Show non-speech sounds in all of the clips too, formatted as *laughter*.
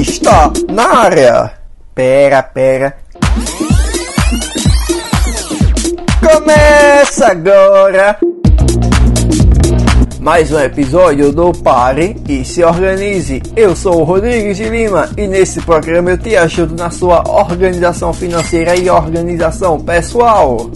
Está na área. Pera, pera. Começa agora mais um episódio do Pare e se organize. Eu sou o Rodrigues de Lima e nesse programa eu te ajudo na sua organização financeira e organização pessoal.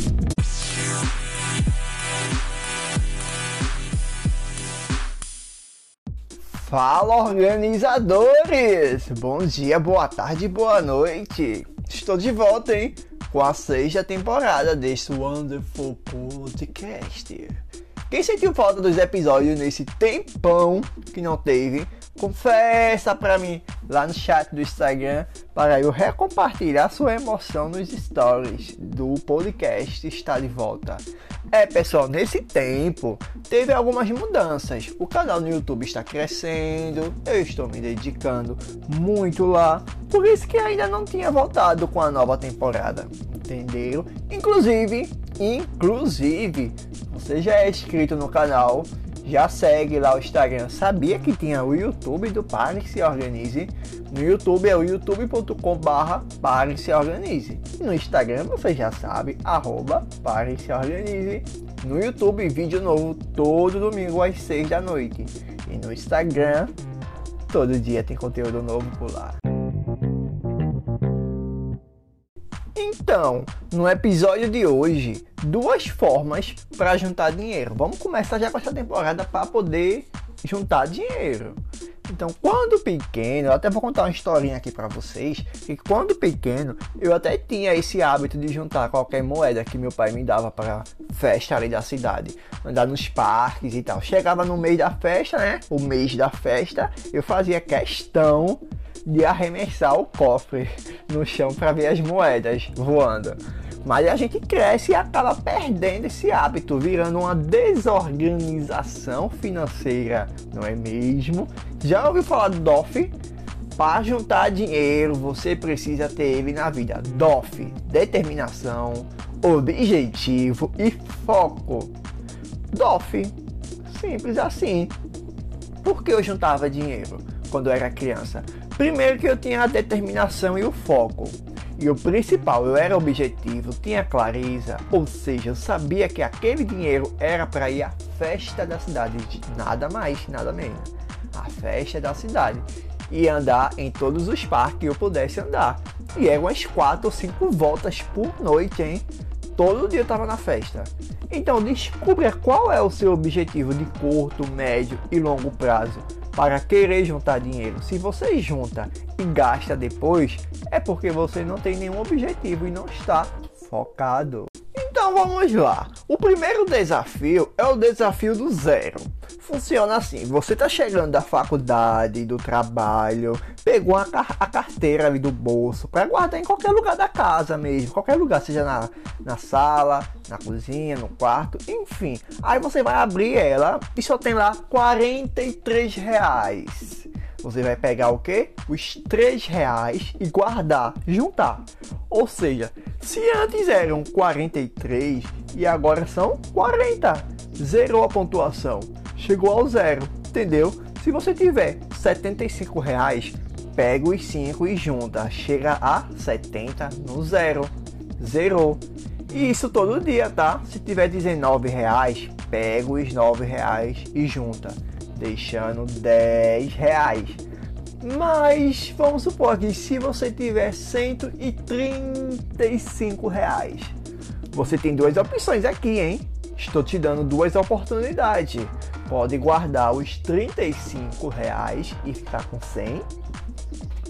Fala organizadores! Bom dia, boa tarde, boa noite! Estou de volta, hein? Com a sexta temporada deste Wonderful Podcast. Quem sentiu falta dos episódios nesse tempão que não teve, confessa pra mim lá no chat do Instagram para eu recompartilhar sua emoção nos stories do podcast está de volta. É, pessoal, nesse tempo teve algumas mudanças. O canal no YouTube está crescendo, eu estou me dedicando muito lá, por isso que ainda não tinha voltado com a nova temporada, entendeu? Inclusive, inclusive, você já é inscrito no canal, já segue lá o Instagram. Sabia que tinha o YouTube do Pare Se Organize? No YouTube é o youtube.com barra Pare Se Organize. No Instagram você já sabe, arroba Pare Se Organize. No YouTube, vídeo novo todo domingo às 6 da noite. E no Instagram, todo dia tem conteúdo novo por lá. Então, no episódio de hoje, duas formas para juntar dinheiro. Vamos começar já com essa temporada para poder juntar dinheiro. Então, quando pequeno, eu até vou contar uma historinha aqui para vocês, que quando pequeno, eu até tinha esse hábito de juntar qualquer moeda que meu pai me dava para festa ali da cidade, andar nos parques e tal. Chegava no mês da festa, né? O mês da festa, eu fazia questão de arremessar o cofre no chão para ver as moedas voando. Mas a gente cresce e acaba perdendo esse hábito, virando uma desorganização financeira, não é mesmo? Já ouviu falar do DOF? Para juntar dinheiro, você precisa ter ele na vida. DOF, determinação, objetivo e foco. DOF, simples assim. Por que eu juntava dinheiro quando era criança? Primeiro que eu tinha a determinação e o foco. E o principal, eu era objetivo, tinha clareza, ou seja, eu sabia que aquele dinheiro era para ir à festa da cidade, nada mais, nada menos. A festa da cidade. E andar em todos os parques que eu pudesse andar. E eram umas 4 ou 5 voltas por noite, hein? Todo dia estava na festa. Então descubra qual é o seu objetivo de curto, médio e longo prazo para querer juntar dinheiro. Se você junta e gasta depois, é porque você não tem nenhum objetivo e não está focado. Então vamos lá. O primeiro desafio é o desafio do zero. Funciona assim: você está chegando da faculdade, do trabalho, pegou a, a carteira ali do bolso para guardar em qualquer lugar da casa mesmo, qualquer lugar, seja na, na sala, na cozinha, no quarto, enfim. Aí você vai abrir ela e só tem lá 43 reais. Você vai pegar o que? Os 3 reais e guardar, juntar. Ou seja, se antes eram 43 e agora são 40, zerou a pontuação, chegou ao zero, entendeu? Se você tiver 75 reais, pega os 5 e junta, chega a 70 no zero, zerou. E isso todo dia, tá? Se tiver 19 reais, pega os 9 reais e junta, deixando 10 reais. Mas vamos supor que se você tiver 135 reais, você tem duas opções aqui, hein? Estou te dando duas oportunidades. Pode guardar os 35 reais e ficar com 100,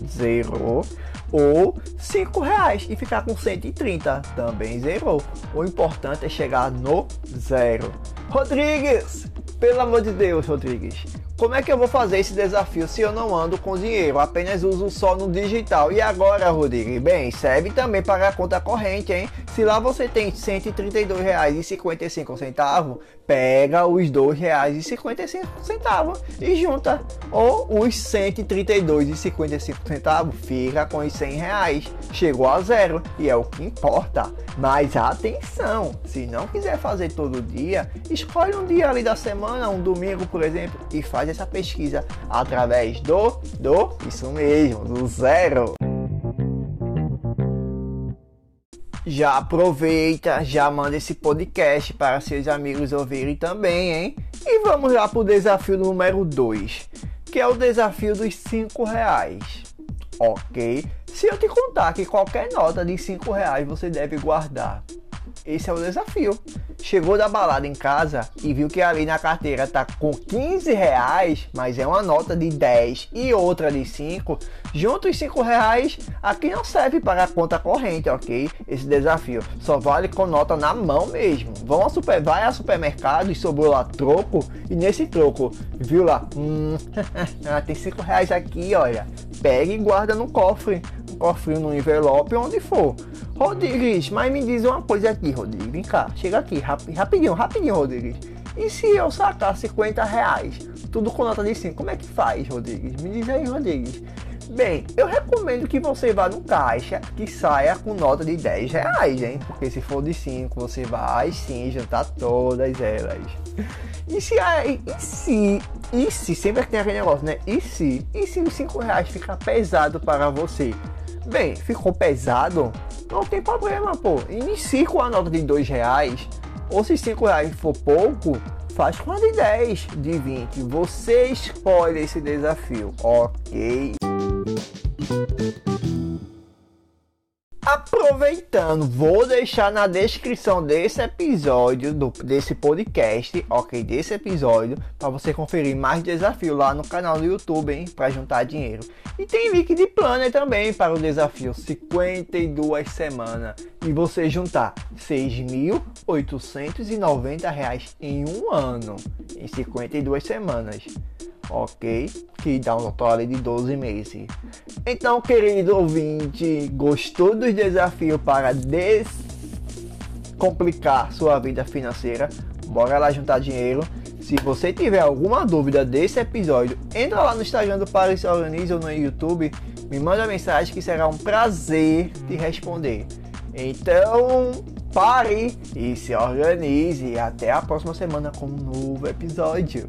zerou, ou 5 reais e ficar com 130, também zerou. O importante é chegar no zero. Rodrigues, pelo amor de Deus, Rodrigues, como é que eu vou fazer esse desafio se eu não ando com dinheiro? Apenas uso só no digital. E agora, Rodrigo? Bem, serve também para a conta corrente, hein? Se lá você tem R$ 132,55, pega os R$ 2,55 e junta. Ou os R$ 132,55 fica com os 100 reais. Chegou a zero e é o que importa. Mas atenção, se não quiser fazer todo dia, escolhe um dia ali da semana semana, um domingo, por exemplo, e faz essa pesquisa através do, do, isso mesmo, do zero. Já aproveita, já manda esse podcast para seus amigos ouvirem também, hein? E vamos lá para o desafio número 2, que é o desafio dos 5 reais. Ok? Se eu te contar que qualquer nota de 5 reais você deve guardar esse é o desafio. Chegou da balada em casa e viu que ali na carteira tá com 15 reais, mas é uma nota de 10 e outra de 5. Juntos 5 reais, aqui não serve para a conta corrente, ok? Esse desafio só vale com nota na mão mesmo. Vão ao super, vai ao supermercado e sobrou lá troco. E nesse troco, viu lá? Hum, *laughs* tem 5 reais aqui, olha. Pega e guarda no cofre. Cofre, no envelope, onde for. Rodrigues, mas me diz uma coisa aqui, Rodrigues. Vem cá, chega aqui, rapidinho, rapidinho, Rodrigues. E se eu sacar 50 reais, tudo com nota de 5, como é que faz, Rodrigues? Me diz aí, Rodrigues. Bem, eu recomendo que você vá no caixa que saia com nota de 10 reais, hein? Porque se for de 5, você vai sim juntar todas elas. E se, e se, e se, sempre tem aquele negócio, né? E se, e se os 5 reais ficar pesado para você? Bem, ficou pesado? Não tem problema, pô. Inicie com a nota de 2 reais. Ou se 5 reais for pouco, faz com a de 10, de 20. Você escolhe esse desafio, ok? Aproveitando, vou deixar na descrição desse episódio, do, desse podcast, ok? Desse episódio, para você conferir mais desafios lá no canal do YouTube, hein? Para juntar dinheiro. E tem link de planner também para o desafio 52 semanas. E você juntar R$ 6.890 em um ano, em 52 semanas ok? Que dá um total de 12 meses. Então, querido ouvinte, gostou dos desafios para descomplicar sua vida financeira? Bora lá juntar dinheiro. Se você tiver alguma dúvida desse episódio, entra lá no Instagram do Paris Organize ou no YouTube, me manda mensagem que será um prazer te responder. Então, pare e se organize. Até a próxima semana com um novo episódio.